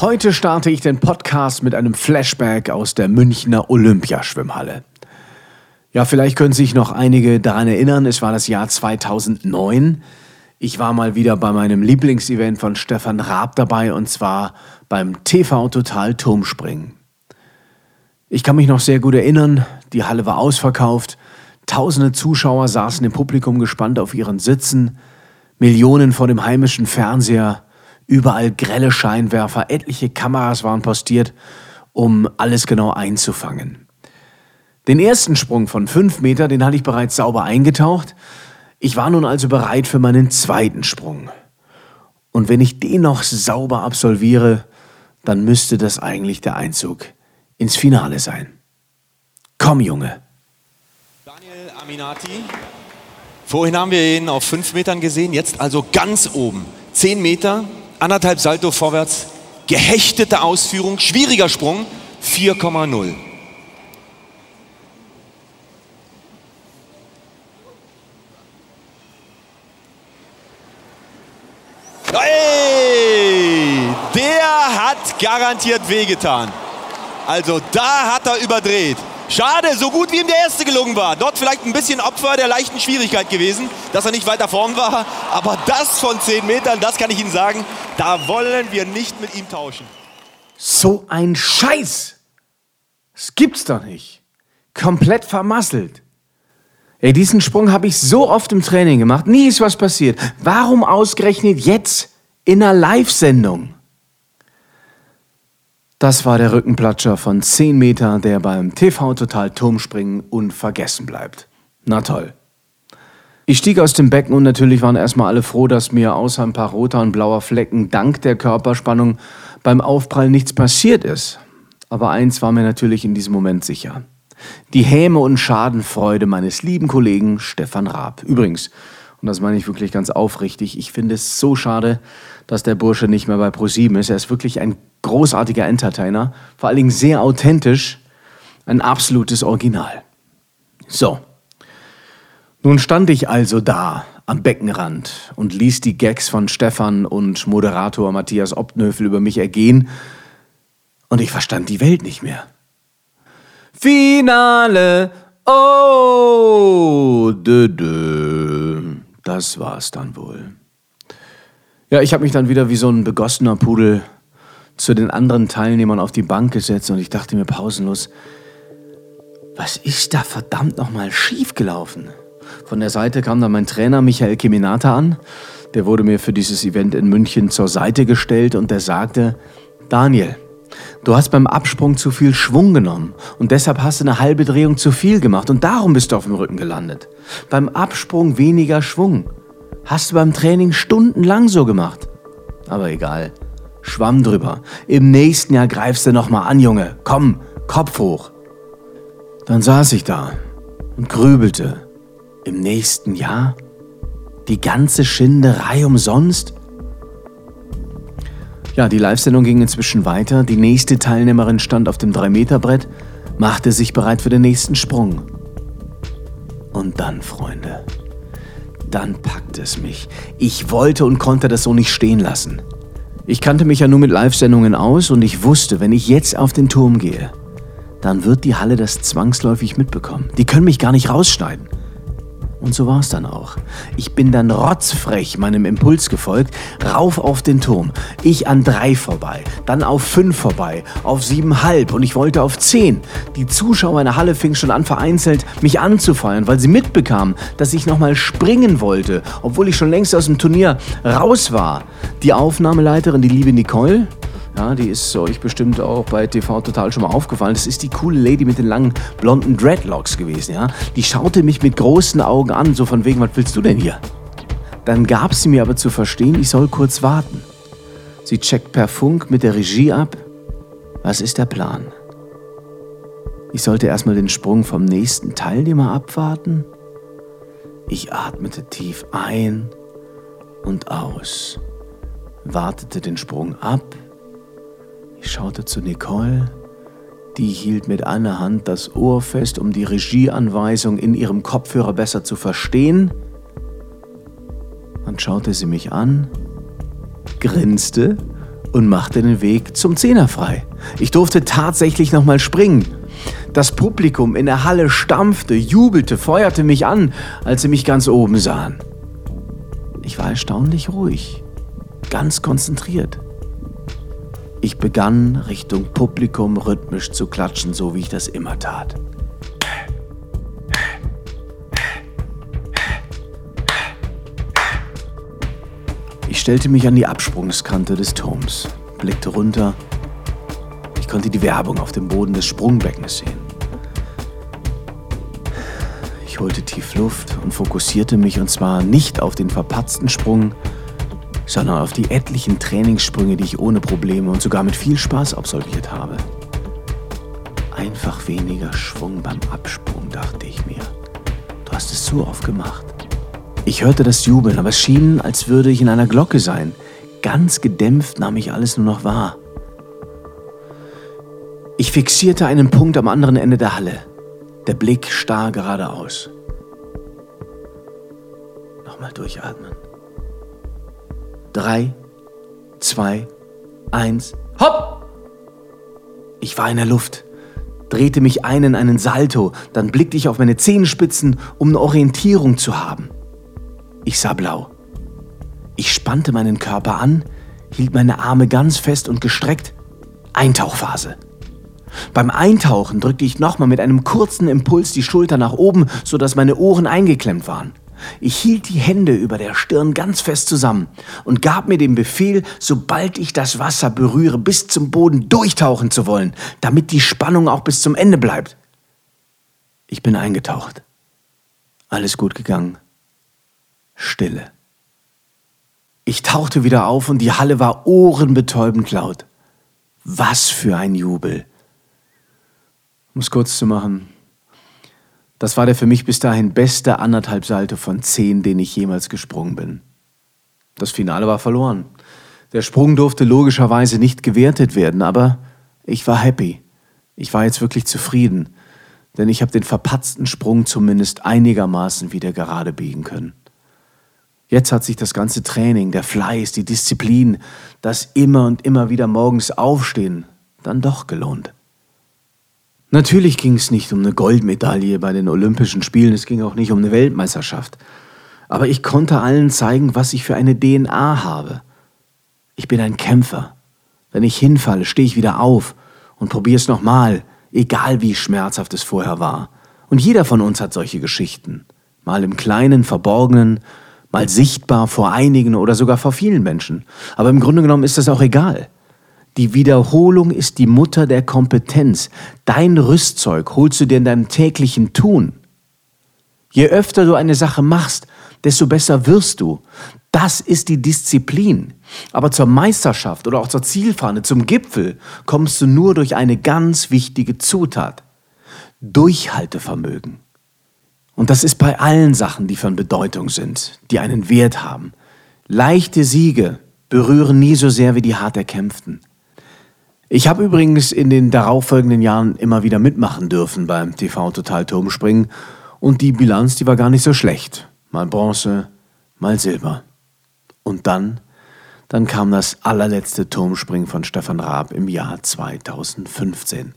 Heute starte ich den Podcast mit einem Flashback aus der Münchner Olympiaschwimmhalle. Ja, vielleicht können sich noch einige daran erinnern, es war das Jahr 2009. Ich war mal wieder bei meinem Lieblingsevent von Stefan Raab dabei und zwar beim TV Total Turmspringen. Ich kann mich noch sehr gut erinnern, die Halle war ausverkauft, tausende Zuschauer saßen im Publikum gespannt auf ihren Sitzen, Millionen vor dem heimischen Fernseher, Überall grelle Scheinwerfer, etliche Kameras waren postiert, um alles genau einzufangen. Den ersten Sprung von fünf Meter, den hatte ich bereits sauber eingetaucht. Ich war nun also bereit für meinen zweiten Sprung. Und wenn ich den noch sauber absolviere, dann müsste das eigentlich der Einzug ins Finale sein. Komm, Junge. Daniel Aminati. Vorhin haben wir ihn auf fünf Metern gesehen, jetzt also ganz oben. Zehn Meter, anderthalb Salto vorwärts, gehechtete Ausführung, schwieriger Sprung, 4,0. Hey, der hat garantiert wehgetan. Also da hat er überdreht. Schade, so gut wie ihm der erste gelungen war. Dort vielleicht ein bisschen Opfer der leichten Schwierigkeit gewesen, dass er nicht weiter vorn war. Aber das von 10 Metern, das kann ich Ihnen sagen, da wollen wir nicht mit ihm tauschen. So ein Scheiß! Das gibt's doch nicht. Komplett vermasselt. Ey, diesen Sprung habe ich so oft im Training gemacht. Nie ist was passiert. Warum ausgerechnet jetzt in einer Live-Sendung? Das war der Rückenplatscher von 10 Meter, der beim TV Total Turmspringen unvergessen bleibt. Na toll. Ich stieg aus dem Becken und natürlich waren erstmal alle froh, dass mir außer ein paar roter und blauer Flecken dank der Körperspannung beim Aufprall nichts passiert ist. Aber eins war mir natürlich in diesem Moment sicher. Die Häme und Schadenfreude meines lieben Kollegen Stefan Raab. Übrigens, und das meine ich wirklich ganz aufrichtig, ich finde es so schade, dass der Bursche nicht mehr bei ProSieben ist. Er ist wirklich ein großartiger Entertainer, vor allen Dingen sehr authentisch, ein absolutes Original. So, nun stand ich also da am Beckenrand und ließ die Gags von Stefan und Moderator Matthias Obnöfel über mich ergehen und ich verstand die Welt nicht mehr. Finale, oh, dö, dö. das war's dann wohl. Ja, ich habe mich dann wieder wie so ein begossener Pudel zu den anderen Teilnehmern auf die Bank gesetzt und ich dachte mir pausenlos, was ist da verdammt nochmal schiefgelaufen? Von der Seite kam dann mein Trainer Michael Keminata an. Der wurde mir für dieses Event in München zur Seite gestellt und der sagte, Daniel, du hast beim Absprung zu viel Schwung genommen und deshalb hast du eine halbe Drehung zu viel gemacht und darum bist du auf dem Rücken gelandet. Beim Absprung weniger Schwung. Hast du beim Training stundenlang so gemacht. Aber egal. Schwamm drüber. Im nächsten Jahr greifst du nochmal an, Junge. Komm, Kopf hoch. Dann saß ich da und grübelte. Im nächsten Jahr? Die ganze Schinderei umsonst? Ja, die Live-Sendung ging inzwischen weiter. Die nächste Teilnehmerin stand auf dem 3-Meter-Brett, machte sich bereit für den nächsten Sprung. Und dann, Freunde, dann packte es mich. Ich wollte und konnte das so nicht stehen lassen. Ich kannte mich ja nur mit Live-Sendungen aus und ich wusste, wenn ich jetzt auf den Turm gehe, dann wird die Halle das zwangsläufig mitbekommen. Die können mich gar nicht rausschneiden. Und so war es dann auch. Ich bin dann rotzfrech meinem Impuls gefolgt, rauf auf den Turm. Ich an drei vorbei, dann auf fünf vorbei, auf siebenhalb und ich wollte auf zehn. Die Zuschauer in der Halle fingen schon an, vereinzelt mich anzufeuern, weil sie mitbekamen, dass ich nochmal springen wollte, obwohl ich schon längst aus dem Turnier raus war. Die Aufnahmeleiterin, die liebe Nicole, ja, die ist euch bestimmt auch bei TV Total schon mal aufgefallen. Das ist die coole Lady mit den langen blonden Dreadlocks gewesen, ja. Die schaute mich mit großen Augen an, so von wegen, was willst du denn hier? Dann gab sie mir aber zu verstehen, ich soll kurz warten. Sie checkt per Funk mit der Regie ab. Was ist der Plan? Ich sollte erstmal den Sprung vom nächsten Teilnehmer abwarten. Ich atmete tief ein und aus, wartete den Sprung ab ich schaute zu Nicole. Die hielt mit einer Hand das Ohr fest, um die Regieanweisung in ihrem Kopfhörer besser zu verstehen. Dann schaute sie mich an, grinste und machte den Weg zum Zehner frei. Ich durfte tatsächlich nochmal springen. Das Publikum in der Halle stampfte, jubelte, feuerte mich an, als sie mich ganz oben sahen. Ich war erstaunlich ruhig, ganz konzentriert. Ich begann Richtung Publikum rhythmisch zu klatschen, so wie ich das immer tat. Ich stellte mich an die Absprungskante des Turms, blickte runter. Ich konnte die Werbung auf dem Boden des Sprungbeckens sehen. Ich holte tief Luft und fokussierte mich und zwar nicht auf den verpatzten Sprung, sondern auf die etlichen Trainingssprünge, die ich ohne Probleme und sogar mit viel Spaß absolviert habe. Einfach weniger Schwung beim Absprung, dachte ich mir. Du hast es so oft gemacht. Ich hörte das Jubeln, aber es schien, als würde ich in einer Glocke sein. Ganz gedämpft nahm ich alles nur noch wahr. Ich fixierte einen Punkt am anderen Ende der Halle. Der Blick starr geradeaus. Nochmal durchatmen. Drei, zwei, eins, hopp! Ich war in der Luft, drehte mich ein in einen Salto, dann blickte ich auf meine Zehenspitzen, um eine Orientierung zu haben. Ich sah blau. Ich spannte meinen Körper an, hielt meine Arme ganz fest und gestreckt. Eintauchphase. Beim Eintauchen drückte ich nochmal mit einem kurzen Impuls die Schulter nach oben, sodass meine Ohren eingeklemmt waren. Ich hielt die Hände über der Stirn ganz fest zusammen und gab mir den Befehl, sobald ich das Wasser berühre, bis zum Boden durchtauchen zu wollen, damit die Spannung auch bis zum Ende bleibt. Ich bin eingetaucht. Alles gut gegangen. Stille. Ich tauchte wieder auf und die Halle war ohrenbetäubend laut. Was für ein Jubel. Um es kurz zu machen, das war der für mich bis dahin beste anderthalb Salto von zehn, den ich jemals gesprungen bin. Das Finale war verloren. Der Sprung durfte logischerweise nicht gewertet werden, aber ich war happy. Ich war jetzt wirklich zufrieden, denn ich habe den verpatzten Sprung zumindest einigermaßen wieder gerade biegen können. Jetzt hat sich das ganze Training, der Fleiß, die Disziplin, das immer und immer wieder morgens aufstehen, dann doch gelohnt. Natürlich ging es nicht um eine Goldmedaille bei den Olympischen Spielen, es ging auch nicht um eine Weltmeisterschaft. Aber ich konnte allen zeigen, was ich für eine DNA habe. Ich bin ein Kämpfer. Wenn ich hinfalle, stehe ich wieder auf und probiere es nochmal, egal wie schmerzhaft es vorher war. Und jeder von uns hat solche Geschichten. Mal im Kleinen, Verborgenen, mal sichtbar vor einigen oder sogar vor vielen Menschen. Aber im Grunde genommen ist das auch egal. Die Wiederholung ist die Mutter der Kompetenz. Dein Rüstzeug holst du dir in deinem täglichen Tun. Je öfter du eine Sache machst, desto besser wirst du. Das ist die Disziplin. Aber zur Meisterschaft oder auch zur Zielfahne, zum Gipfel, kommst du nur durch eine ganz wichtige Zutat. Durchhaltevermögen. Und das ist bei allen Sachen, die von Bedeutung sind, die einen Wert haben. Leichte Siege berühren nie so sehr wie die hart erkämpften. Ich habe übrigens in den darauffolgenden Jahren immer wieder mitmachen dürfen beim TV Total Turmspringen und die Bilanz, die war gar nicht so schlecht. Mal Bronze, mal Silber. Und dann, dann kam das allerletzte Turmspringen von Stefan Raab im Jahr 2015.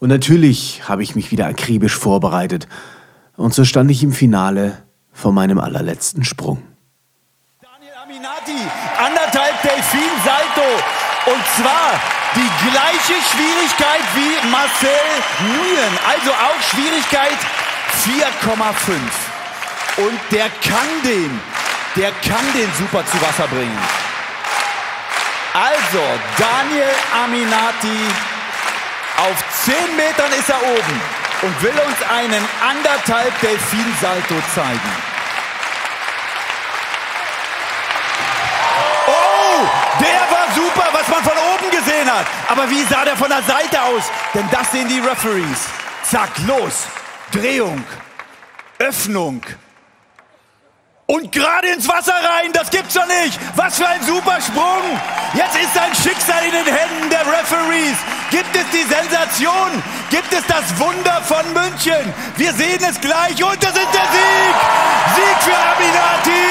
Und natürlich habe ich mich wieder akribisch vorbereitet und so stand ich im Finale vor meinem allerletzten Sprung. Daniel Aminati, anderthalb Delfin Salto und zwar die gleiche Schwierigkeit wie Marcel Nguyen, also auch Schwierigkeit 4,5. Und der kann den, der kann den super zu Wasser bringen. Also, Daniel Aminati, auf 10 Metern ist er oben und will uns einen anderthalb Delfinsalto zeigen. Hat. Aber wie sah der von der Seite aus? Denn das sehen die Referees. Zack, los. Drehung. Öffnung. Und gerade ins Wasser rein, das gibt's doch nicht. Was für ein super Sprung. Jetzt ist sein Schicksal in den Händen der Referees. Gibt es die Sensation? Gibt es das Wunder von München? Wir sehen es gleich und das ist der Sieg. Sieg für Aminati.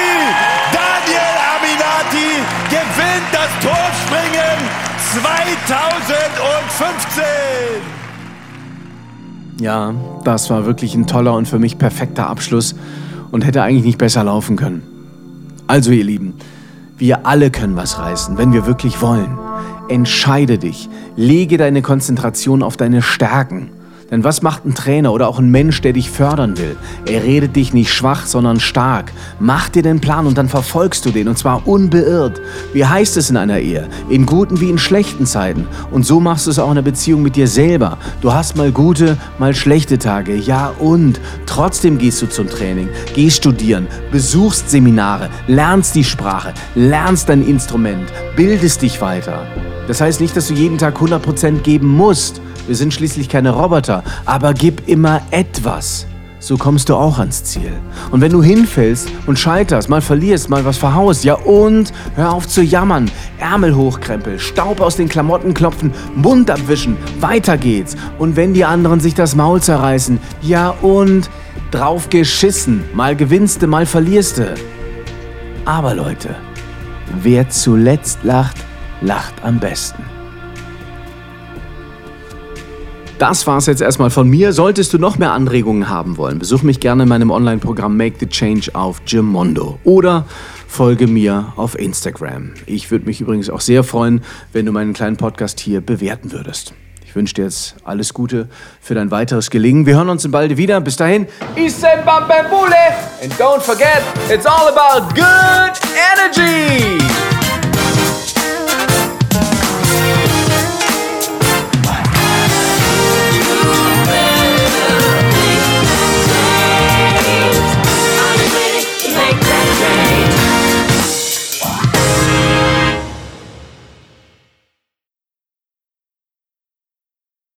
Daniel Aminati gewinnt das Torspringen 2015. Ja, das war wirklich ein toller und für mich perfekter Abschluss und hätte eigentlich nicht besser laufen können. Also ihr Lieben, wir alle können was reißen, wenn wir wirklich wollen. Entscheide dich, lege deine Konzentration auf deine Stärken. Denn was macht ein Trainer oder auch ein Mensch, der dich fördern will? Er redet dich nicht schwach, sondern stark. Mach dir den Plan und dann verfolgst du den und zwar unbeirrt. Wie heißt es in einer Ehe? In guten wie in schlechten Zeiten. Und so machst du es auch in der Beziehung mit dir selber. Du hast mal gute, mal schlechte Tage. Ja und? Trotzdem gehst du zum Training, gehst studieren, besuchst Seminare, lernst die Sprache, lernst dein Instrument, bildest dich weiter. Das heißt nicht, dass du jeden Tag 100% geben musst. Wir sind schließlich keine Roboter, aber gib immer etwas. So kommst du auch ans Ziel. Und wenn du hinfällst und scheiterst, mal verlierst, mal was verhaust, ja und hör auf zu jammern, Ärmel hochkrempel, Staub aus den Klamotten klopfen, Mund abwischen, weiter geht's. Und wenn die anderen sich das Maul zerreißen, ja und drauf geschissen, mal gewinnst du, mal verlierst du. Aber Leute, wer zuletzt lacht, lacht am besten. Das war's jetzt erstmal von mir. Solltest du noch mehr Anregungen haben wollen, besuch mich gerne in meinem Online-Programm Make the Change auf Gimondo oder folge mir auf Instagram. Ich würde mich übrigens auch sehr freuen, wenn du meinen kleinen Podcast hier bewerten würdest. Ich wünsche dir jetzt alles Gute für dein weiteres Gelingen. Wir hören uns bald wieder. Bis dahin, Isen Bambambule and don't forget, it's all about good energy.